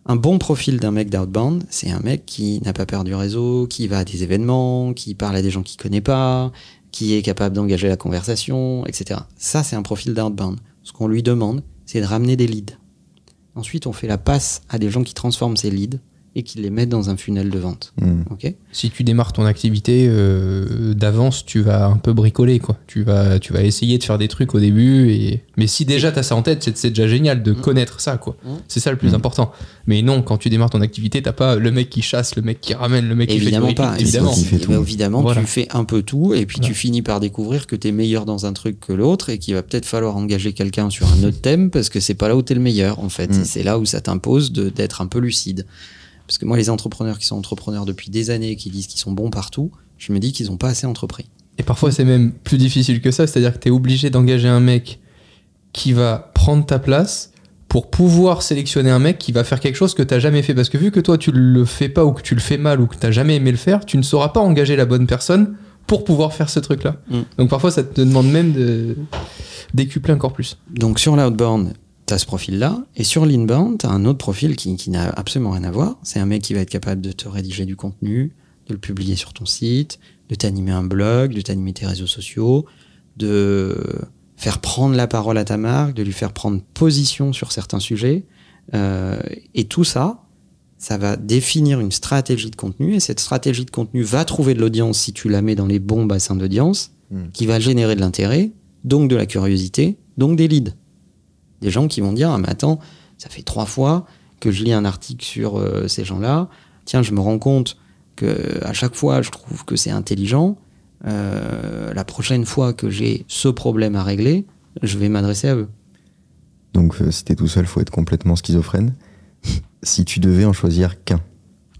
Un bon profil d'un mec d'outbound, c'est un mec qui n'a pas peur du réseau, qui va à des événements, qui parle à des gens qu'il connaît pas, qui est capable d'engager la conversation, etc. Ça, c'est un profil d'outbound. Ce qu'on lui demande, c'est de ramener des leads. Ensuite, on fait la passe à des gens qui transforment ces leads et qui les mettent dans un funnel de vente. Hmm. Ok Si tu démarres ton activité euh, d'avance, tu vas un peu bricoler, quoi. Tu vas, tu vas essayer de faire des trucs au début. Et... Mais si déjà tu as ça en tête, c'est c'est déjà génial de connaître ça, quoi. Mm. C'est ça le plus Mm. important. Mais non, quand tu démarres ton activité, t'as pas le mec qui chasse, le mec qui ramène, le mec qui Évidemment fait du pas. Évidemment. Fait Eh ben, tout. évidemment, Voilà. tu fais un peu tout et puis tu finis par découvrir que tu es meilleur dans un truc que l'autre et qu'il va peut-être falloir engager quelqu'un sur un autre thème parce que c'est pas là où tu es le meilleur en fait. C'est là où ça t'impose de- d'être un peu lucide. Parce que moi, les entrepreneurs qui sont entrepreneurs depuis des années, qui disent qu'ils sont bons partout, je me dis qu'ils n'ont pas assez entrepris. Et parfois, c'est même plus difficile que ça. C'est-à-dire que tu es obligé d'engager un mec qui va prendre ta place pour pouvoir sélectionner un mec qui va faire quelque chose que tu jamais fait. Parce que vu que toi, tu le fais pas ou que tu le fais mal ou que tu jamais aimé le faire, tu ne sauras pas engager la bonne personne pour pouvoir faire ce truc-là. Mm. Donc parfois, ça te demande même de décupler encore plus. Donc sur l'outbound, tu as ce profil-là. Et sur l'inbound, tu as un autre profil qui, qui n'a absolument rien à voir. C'est un mec qui va être capable de te rédiger du contenu, de le publier sur ton site, de t'animer un blog, de t'animer tes réseaux sociaux, de faire prendre la parole à ta marque, de lui faire prendre position sur certains sujets. Euh, et tout ça, ça va définir une stratégie de contenu. Et cette stratégie de contenu va trouver de l'audience si tu la mets dans les bons bassins d'audience, Mm. qui va générer de l'intérêt, donc de la curiosité, donc des leads. Des gens qui vont dire, ah mais attends, ça fait trois fois que je lis un article sur euh, ces gens-là. Tiens, je me rends compte que à chaque fois, je trouve que c'est intelligent. Euh, la prochaine fois que j'ai ce problème à régler, je vais m'adresser à eux. Donc, euh, si t'es tout seul, faut être complètement schizophrène. si tu devais en choisir qu'un,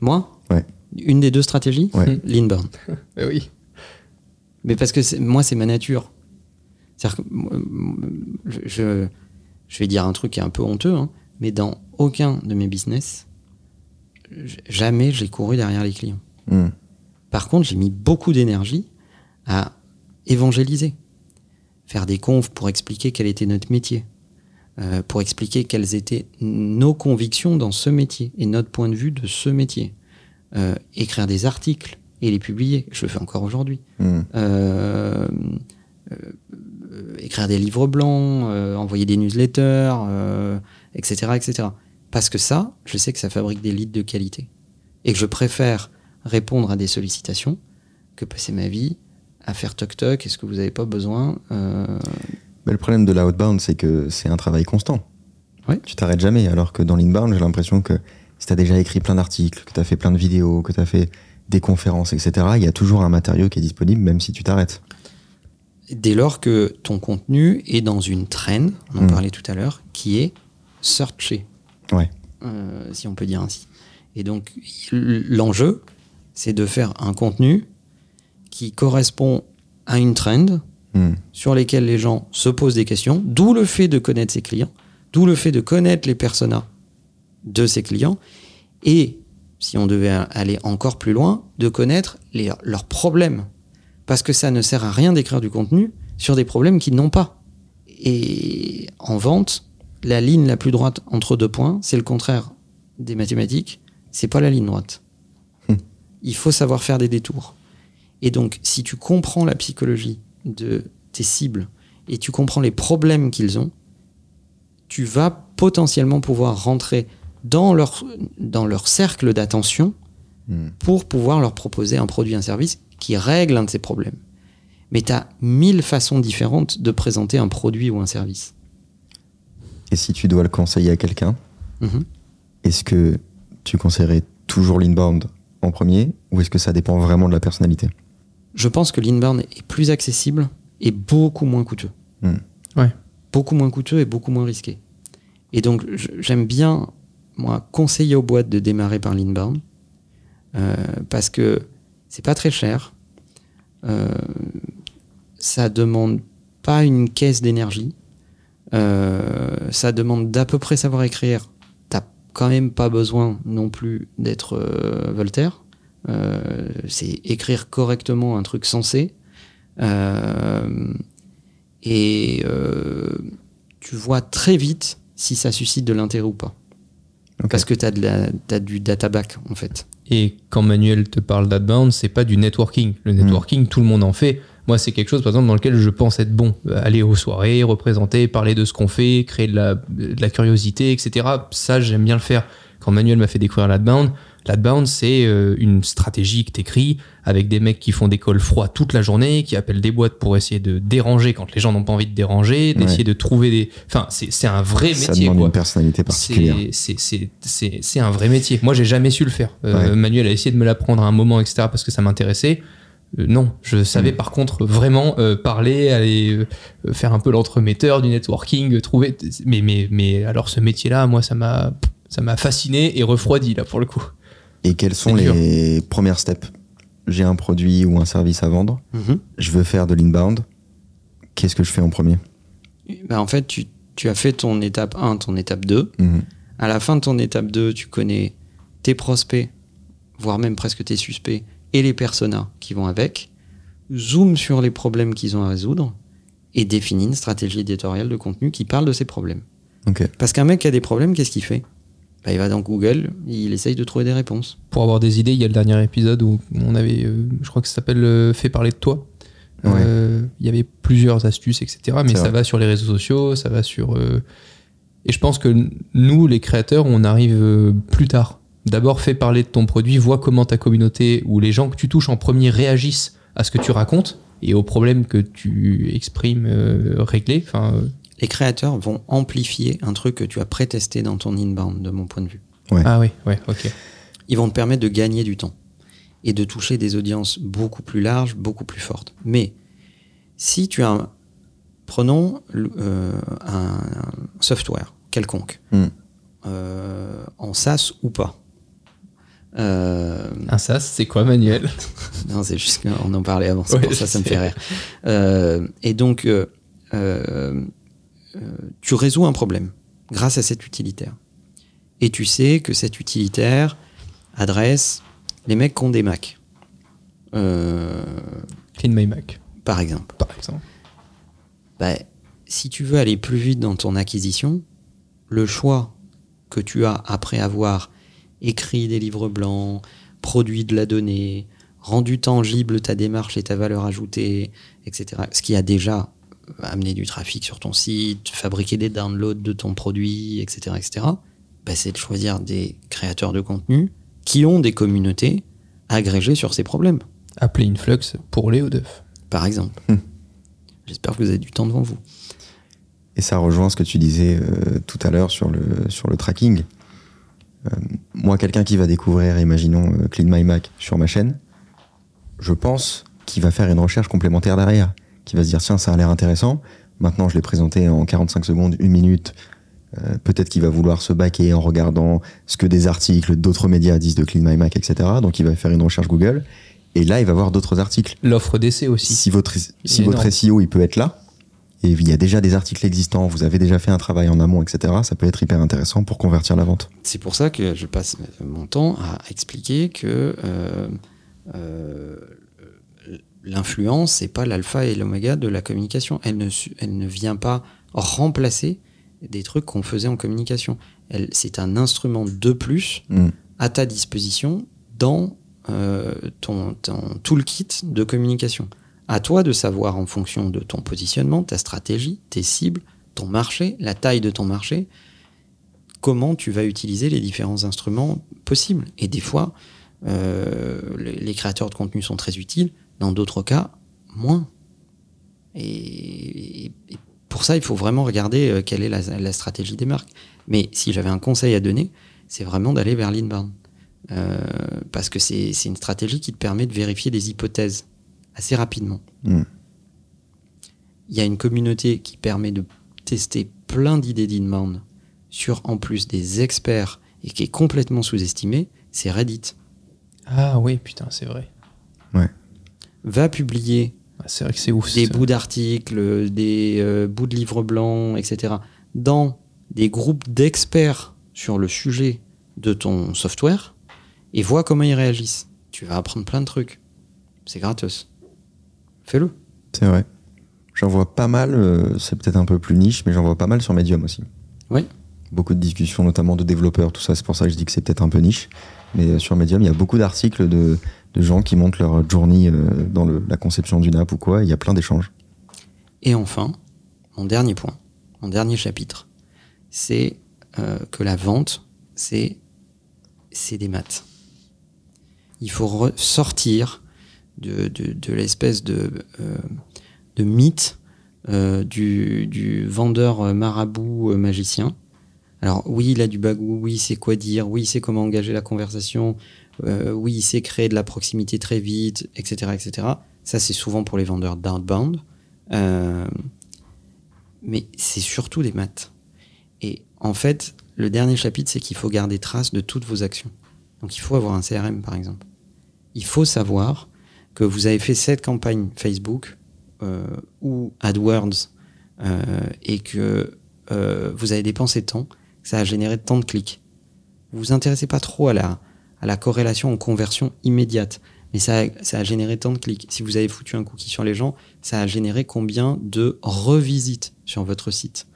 Moi, Ouais. une des deux stratégies, Ouais. l'inbound. Eh oui. Mais parce que moi, c'est ma nature. C'est-à-dire que je, je, vais dire un truc qui est un peu honteux, hein, mais dans aucun de mes business, jamais j'ai couru derrière les clients. Hmm. Par contre, j'ai mis beaucoup d'énergie à évangéliser, faire des confs pour expliquer quel était notre métier, euh, pour expliquer quelles étaient nos convictions dans ce métier et notre point de vue de ce métier, Euh, écrire des articles et les publier. Je le fais encore aujourd'hui. Hmm. Euh, écrire des livres blancs, euh, envoyer des newsletters, euh, etc., etc. Parce que ça, je sais que ça fabrique des leads de qualité. Et que je préfère répondre à des sollicitations que passer ma vie à faire toc-toc, est-ce que vous n'avez pas besoin euh, Mais le problème de l'outbound, c'est que c'est un travail constant. Ouais. Tu t'arrêtes jamais, alors que dans l'inbound, j'ai l'impression que si t'as déjà écrit plein d'articles, que t'as fait plein de vidéos, que t'as fait des conférences, etc., il y a toujours un matériau qui est disponible, même si tu t'arrêtes. Dès lors que ton contenu est dans une trend, on en Mm. parlait tout à l'heure, qui est searché, Ouais. euh, si on peut dire ainsi. Et donc, l'enjeu, c'est de faire un contenu qui correspond à une trend, Hmm. sur lesquels les gens se posent des questions, d'où le fait de connaître ses clients, d'où le fait de connaître les personas de ses clients, et, si on devait aller encore plus loin, de connaître les- leurs problèmes. Parce que ça ne sert à rien d'écrire du contenu sur des problèmes qu'ils n'ont pas. Et en vente, la ligne la plus droite entre deux points, c'est le contraire des mathématiques, c'est pas la ligne droite. Hmm. Il faut savoir faire des détours. Et donc, si tu comprends la psychologie de tes cibles et tu comprends les problèmes qu'ils ont, tu vas potentiellement pouvoir rentrer dans leur, dans leur cercle d'attention Hmm. pour pouvoir leur proposer un produit, un service qui règle un de ces problèmes. Mais tu as mille façons différentes de présenter un produit ou un service. Et si tu dois le conseiller à quelqu'un, Mhm. est-ce que tu conseillerais toujours l'inbound en premier ou est-ce que ça dépend vraiment de la personnalité? Je pense que l'inbound est plus accessible et beaucoup moins coûteux. Hmm. Ouais. Beaucoup moins coûteux et beaucoup moins risqué. Et donc, j'aime bien, moi, conseiller aux boîtes de démarrer par l'inbound euh, parce que c'est pas très cher. Euh, ça demande pas une caisse d'énergie. Euh, ça demande d'à peu près savoir écrire. T'as quand même pas besoin non plus d'être euh, Voltaire. C'est écrire correctement un truc sensé. Et tu vois très vite si ça suscite de l'intérêt ou pas. Parce que tu as, du databack, en fait. Et quand Manuel te parle d'outbound, c'est pas du networking. Le networking, tout le monde en fait. Moi, c'est quelque chose, par exemple, dans lequel je pense être bon. Euh, Aller aux soirées, représenter, parler de ce qu'on fait, créer de la, de la curiosité, etc. Ça, j'aime bien le faire. Quand Manuel m'a fait découvrir l'outbound, l'outbound, c'est euh, une stratégie que t'écris avec des mecs qui font des calls froids toute la journée, qui appellent des boîtes pour essayer de déranger quand les gens n'ont pas envie de déranger, d'essayer Ouais. de trouver des... Enfin, c'est un vrai Ça métier, demande quoi. une personnalité particulière. C'est- un vrai métier. Moi, j'ai jamais su le faire. Euh, Ouais. Manuel a essayé de me l'apprendre à un moment, etc., parce que ça m'intéressait. Euh, non, je savais Mm. par contre vraiment euh, parler, aller euh, faire un peu l'entremetteur du networking, trouver. Mais, mais, mais alors, ce métier-là, moi, ça m'a ça m'a fasciné et refroidi, là, pour le coup. Et quelles sont dur. les premières steps? J'ai un produit ou un service à vendre, je veux faire de l'inbound. Qu'est-ce que je fais en premier? Ben, en fait, tu, tu as fait ton étape 1, ton étape 2. Mhm. À la fin de ton étape 2, tu connais tes prospects, voire même presque tes suspects, et les personas qui vont avec. Zoom sur les problèmes qu'ils ont à résoudre et définis une stratégie éditoriale de contenu qui parle de ces problèmes. Parce qu'un mec qui a des problèmes, qu'est-ce qu'il fait? Ben, Il va dans Google, il essaye de trouver des réponses. Pour avoir des idées, il y a le dernier épisode où on avait, euh, je crois que ça s'appelle euh, Fait parler de toi. Ouais. Euh, Il y avait plusieurs astuces, etc. Mais ça vrai. va sur les réseaux sociaux, ça va sur. euh, Et je pense que nous, les créateurs, on arrive euh, plus tard. D'abord, fais parler de ton produit, vois comment ta communauté ou les gens que tu touches en premier réagissent à ce que tu racontes et aux problèmes que tu exprimes euh, réglés. Enfin, euh, Les créateurs vont amplifier un truc que tu as pré-testé dans ton inbound, de mon point de vue. Ouais. Ah oui, ouais, ok. ils vont te permettre de gagner du temps et de toucher des audiences beaucoup plus larges, beaucoup plus fortes. Mais si tu as, un- prenons euh, un, un software quelconque, Hmm. euh, en SaaS ou pas. Euh, Un SaaS, c'est quoi, Manuel? Non, c'est juste qu'on en parlait avant, c'est Ouais, pour ça me fait rire. Euh, et donc, euh, euh, euh, tu résous un problème grâce à cet utilitaire. Et tu sais que cet utilitaire adresse les mecs qui ont des Mac, Euh, Clean My Mac, par exemple. par exemple. Bah, si tu veux aller plus vite dans ton acquisition, le choix que tu as après avoir écrit des livres blancs, produit de la donnée, rendu tangible ta démarche et ta valeur ajoutée, etc. Ce qui a déjà amené du trafic sur ton site, fabriqué des downloads de ton produit, etc. etc. bah, c'est de choisir des créateurs de contenu qui ont des communautés agrégées sur ces problèmes, Appelez Influx pour Léo Duff. par exemple. Hmm. J'espère que vous avez du temps devant vous. Et ça rejoint ce que tu disais euh, tout à l'heure sur le, sur le tracking. Euh, moi, quelqu'un qui va découvrir, imaginons, euh, Clean My Mac sur ma chaîne, je pense qu'il va faire une recherche complémentaire derrière, qui va se dire tiens, ça a l'air intéressant. Maintenant, je l'ai présenté en 45 secondes, une minute. Euh, Peut-être qu'il va vouloir se baquer en regardant ce que des articles d'autres médias disent de Clean My Mac, etc. Donc, il va faire une recherche Google. Et là, il va voir d'autres articles. L'offre d'essai aussi. Si votre, si votre énorme. SEO, il peut être là, et il y a déjà des articles existants, vous avez déjà fait un travail en amont, etc., ça peut être hyper intéressant pour convertir la vente. C'est pour ça que je passe mon temps à expliquer que euh, euh, l'influence, c'est pas l'alpha et l'oméga de la communication. Elle ne, su- elle ne vient pas remplacer des trucs qu'on faisait en communication. Elle, c'est un instrument de plus Mm. à ta disposition dans euh, ton, ton toolkit de communication. À toi de savoir en fonction de ton positionnement, ta stratégie, tes cibles, ton marché, la taille de ton marché, comment tu vas utiliser les différents instruments possibles. Et des fois, euh, les, les créateurs de contenu sont très utiles, dans d'autres cas, moins. Et, et pour ça, il faut vraiment regarder euh, quelle est la, la stratégie des marques. Mais si j'avais un conseil à donner, c'est vraiment d'aller vers l'inbound. Euh, parce que c'est une stratégie qui te permet de vérifier des hypothèses assez rapidement. Mm. Il y a une communauté qui permet de tester plein d'idées d'inbound sur en plus des experts et qui est complètement sous-estimé, c'est Reddit. Ah oui, putain, c'est vrai. Va publier Ah, C'est vrai que c'est ouf. des bouts d'articles, des euh, bouts de livres blancs, etc. dans des groupes d'experts sur le sujet de ton software et vois comment ils réagissent. Tu vas apprendre plein de trucs. C'est gratos. Fais-le. C'est vrai. J'en vois pas mal, euh, c'est peut-être un peu plus niche, mais j'en vois pas mal sur Medium aussi. Oui. Beaucoup de discussions, notamment de développeurs, tout ça, c'est pour ça que je dis que c'est peut-être un peu niche. Mais euh, sur Medium, il y a beaucoup d'articles de, gens qui montrent leur journey euh, dans la conception d'une app ou quoi, il y a plein d'échanges. Et enfin, mon dernier point, mon dernier chapitre, c'est euh, que la vente, c'est des maths. Il faut sortir de, l'espèce de, mythe du, vendeur marabout magicien. Alors oui, il a du bagou, oui, sait quoi dire, oui, sait comment engager la conversation, euh, oui, sait créer de la proximité très vite, etc. etc. Ça, c'est souvent pour les vendeurs d'outbound. Euh, mais c'est surtout des maths. Et en fait, le dernier chapitre, c'est qu'il faut garder trace de toutes vos actions. Donc il faut avoir un CRM, par exemple. Il faut savoir que vous avez fait cette campagne Facebook euh, ou AdWords euh, et que euh, vous avez dépensé tant, ça a généré tant de clics. Vous vous intéressez pas trop à la, corrélation en conversion immédiate, mais ça a, ça a généré tant de clics. Si vous avez foutu un cookie sur les gens, ça a généré combien de revisites sur votre site?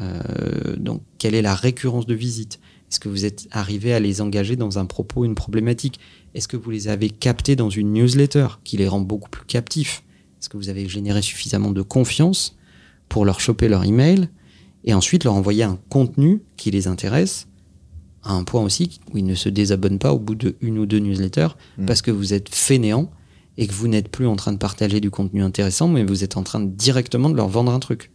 Euh, Donc, quelle est la récurrence de visites? Est-ce que vous êtes arrivé à les engager dans un propos, une problématique? Est-ce que vous les avez captés dans une newsletter qui les rend beaucoup plus captifs? Est-ce que vous avez généré suffisamment de confiance pour leur choper leur email? Et ensuite leur envoyer un contenu qui les intéresse à un point aussi où ils ne se désabonnent pas au bout de une ou deux newsletters parce que vous êtes fainéant et que vous n'êtes plus en train de partager du contenu intéressant, mais vous êtes en train de, directement de leur vendre un truc.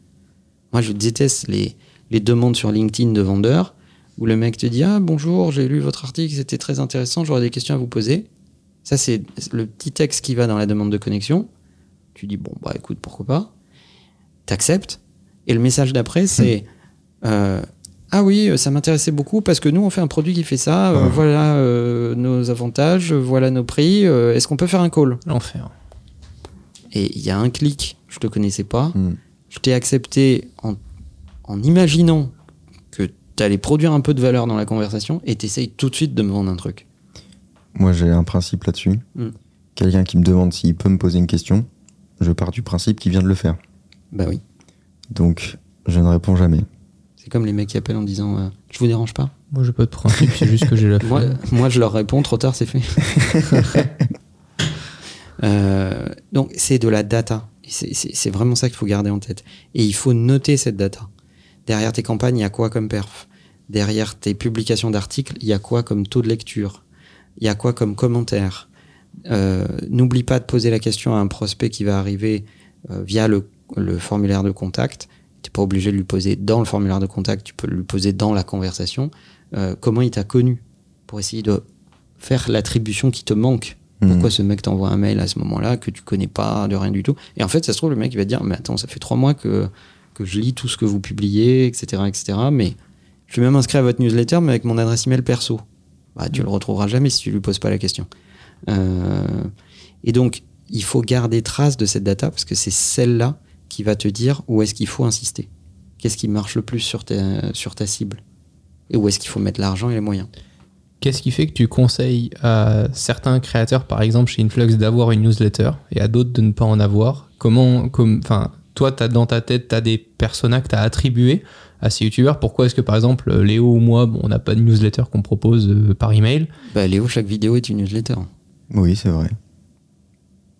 Moi, je déteste les, les demandes sur LinkedIn de vendeurs où le mec te dit Ah, bonjour, j'ai lu votre article, c'était très intéressant, j'aurais des questions à vous poser. Ça, c'est le petit texte qui va dans la demande de connexion. Tu dis Bon, bah écoute, pourquoi pas? T'acceptes. Et le message d'après, c'est euh, Ah oui, ça m'intéressait beaucoup parce que nous, on fait un produit qui fait ça. euh, voilà euh, nos avantages, voilà nos prix. euh, Est-ce qu'on peut faire un call? L'enfer. et il y a un clic, je te connaissais pas, Mm. je t'ai accepté en, en imaginant que tu allais produire un peu de valeur dans la conversation et t'essayes tout de suite de me vendre un truc. Moi, j'ai un principe là-dessus. Mm. Quelqu'un qui me demande s'il peut me poser une question, je pars du principe qu'il vient de le faire. Bah oui. Donc, je ne réponds jamais. C'est comme les mecs qui appellent en disant euh, Je vous dérange pas Moi, j'ai pas de principe, c'est juste que j'ai la moi, flemme. moi, je leur réponds Trop tard, c'est fait. Euh, donc, c'est de la data. C'est vraiment ça qu'il faut garder en tête. Et il faut noter cette data. Derrière tes campagnes, il y a quoi comme perf? Derrière tes publications d'articles, il y a quoi comme taux de lecture? Il y a quoi comme commentaire? Euh, N'oublie pas de poser la question à un prospect qui va arriver euh, via le, le formulaire de contact. Tu n'es pas obligé de lui poser dans le formulaire de contact, tu peux lui poser dans la conversation. Euh, comment il t'a connu? Pour essayer de faire l'attribution qui te manque. Mhm. Pourquoi ce mec t'envoie un mail à ce moment-là que tu connais pas de rien du tout? Et en fait, ça se trouve, le mec il va te dire Mais attends, ça fait trois mois que, que je lis tout ce que vous publiez, etc. etc. mais je suis même inscrit à votre newsletter, mais avec mon adresse email perso. Bah, tu le retrouveras jamais si tu lui poses pas la question. Euh, et donc, il faut garder trace de cette data parce que c'est celle-là qui va te dire où est-ce qu'il faut insister. Qu'est-ce qui marche le plus sur ta, sur ta cible? Et où est-ce qu'il faut mettre l'argent et les moyens? Qu'est-ce qui fait que tu conseilles à certains créateurs, par exemple chez Influx, d'avoir une newsletter et à d'autres de ne pas en avoir? Comment, comme, enfin, toi, t'as dans ta tête, tu as des personas que tu as attribués à ces youtubeurs? Pourquoi est-ce que, par exemple, Léo ou moi, bon, on n'a pas de newsletter qu'on propose euh, par email? Bah, Léo, chaque vidéo est une newsletter. Oui, c'est vrai.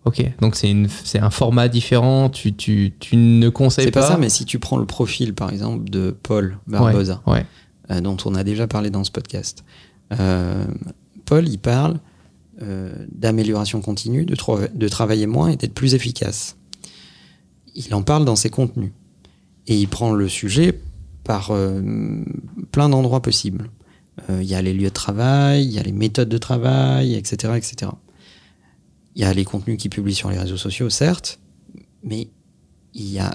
Ok, donc c'est une- c'est un format différent, tu, tu, tu ne conseilles C'est pas. pas ça, mais si tu prends le profil, par exemple, de Paul Barbosa, Ouais, ouais. euh, dont on a déjà parlé dans ce podcast. Euh, Paul, il parle euh, d'amélioration continue, de, tra- de travailler moins et d'être plus efficace. Il en parle dans ses contenus. Et il prend le sujet par plein d'endroits possibles. Il y a les lieux de travail, il y a les méthodes de travail, etc., etc. Il y a les contenus qu'il publie sur les réseaux sociaux, certes, mais il, y a,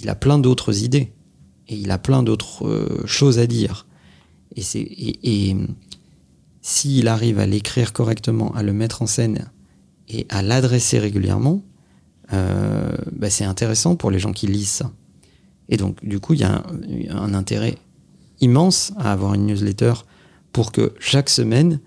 il a plein d'autres idées et il a plein d'autres euh, choses à dire. Et, c'est, et, s'il arrive à l'écrire correctement, à le mettre en scène et à l'adresser régulièrement, euh, bah, c'est intéressant pour les gens qui lisent ça. Et donc, du coup, il y a un intérêt immense à avoir une newsletter pour que chaque semaine,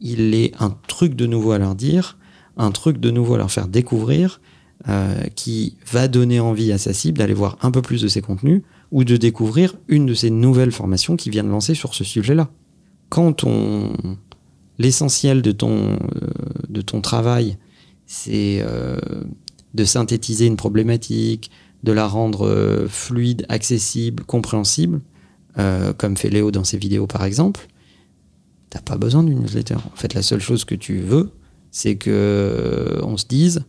il ait un truc de nouveau à leur dire, un truc de nouveau à leur faire découvrir, euh, qui va donner envie à sa cible d'aller voir un peu plus de ses contenus ou de découvrir une de ces nouvelles formations qui vient de lancer sur ce sujet-là. Quand ton l'essentiel de ton euh, de ton travail, c'est euh, de synthétiser une problématique, de la rendre fluide, accessible, compréhensible, comme fait Léo dans ses vidéos par exemple, t'as pas besoin d'une newsletter. En fait, la seule chose que tu veux, c'est que euh, on se dise,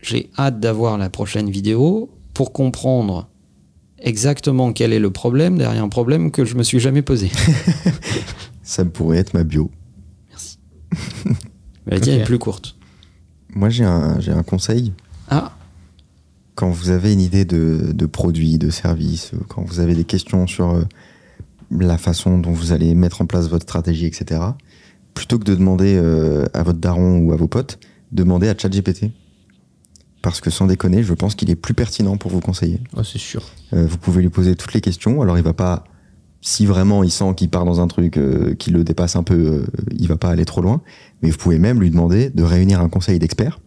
j'ai hâte d'avoir la prochaine vidéo pour comprendre exactement quel est le problème derrière un problème que je me suis jamais posé. Ça pourrait être ma bio. Mais la tienne est plus courte. Moi, j'ai un, j'ai un conseil. Ah, Quand vous avez une idée de, de produit, de service, quand vous avez des questions sur euh, la façon dont vous allez mettre en place votre stratégie, etc., plutôt que de demander euh, à votre daron ou à vos potes, demandez à ChatGPT. Parce que sans déconner, je pense qu'il est plus pertinent pour vous conseiller. Oh, c'est sûr. Euh, vous pouvez lui poser toutes les questions. Alors il va pas, si vraiment il sent qu'il part dans un truc euh, qui le dépasse un peu, euh, il va pas aller trop loin. Mais vous pouvez même lui demander de réunir un conseil d'experts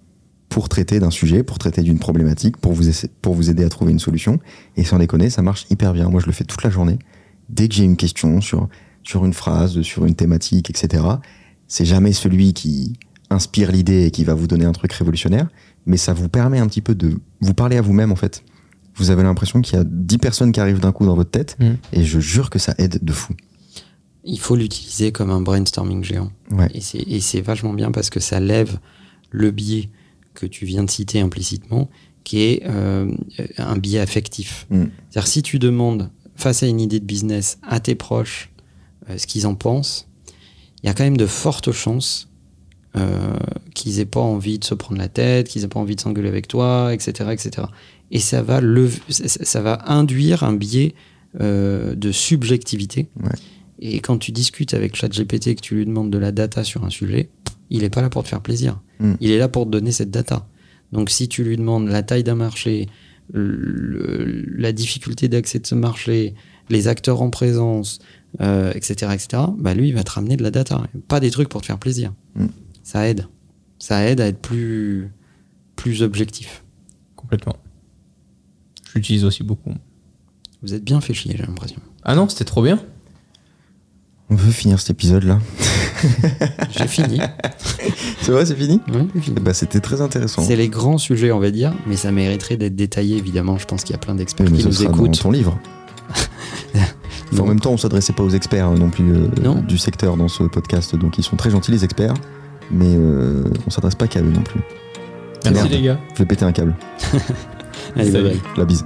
pour traiter d'un sujet, pour traiter d'une problématique, pour vous, pour vous aider à trouver une solution. Et sans déconner, ça marche hyper bien. Moi, je le fais toute la journée. Dès que j'ai une question sur, sur une phrase, sur une thématique, etc., c'est jamais celui qui inspire l'idée et qui va vous donner un truc révolutionnaire, mais ça vous permet un petit peu de vous parler à vous-même, en fait. Vous avez l'impression qu'il y a 10 personnes qui arrivent d'un coup dans votre tête, Mm. et je jure que ça aide de fou. il faut l'utiliser comme un brainstorming géant. Ouais. Et c'est, vachement bien parce que ça lève le biais que tu viens de citer implicitement, qui est euh, un biais affectif. Mm. C'est-à-dire si tu demandes face à une idée de business à tes proches ce qu'ils en pensent, il y a quand même de fortes chances euh, qu'ils aient pas envie de se prendre la tête, qu'ils aient pas envie de s'engueuler avec toi, etc., etc. Et ça va lev- ça, va induire un biais euh, de subjectivité. Ouais. Et quand tu discutes avec ChatGPT et que tu lui demandes de la data sur un sujet, il est pas là pour te faire plaisir. Mm. Il est là pour te donner cette data. Donc si tu lui demandes la taille d'un marché, le- la difficulté d'accès de ce marché, les acteurs en présence, euh, etc., etc., bah lui, il va te ramener de la data. Pas des trucs pour te faire plaisir. Mm. Ça aide. Ça aide à être plus, plus objectif. Complètement. Je l'utilise aussi beaucoup. Vous êtes bien fait chier, j'ai l'impression. Ah non, c'était trop bien. On veut finir cet épisode-là. J'ai fini. C'est vrai, c'est fini. Eh ben, C'était très intéressant. C'est les grands sujets, on va dire, mais ça mériterait d'être détaillé, évidemment. Je pense qu'il y a plein d'experts Oui, qui ce nous sera dans écoutent. ton livre. En même temps, on s'adressait pas aux experts hein, non plus euh, Non. du secteur dans ce podcast, donc ils sont très gentils les experts, mais euh, on s'adresse pas qu'à eux non plus. Merci Merde. les gars. Je vais péter un câble. Allez, bye Salut. bye. La bise.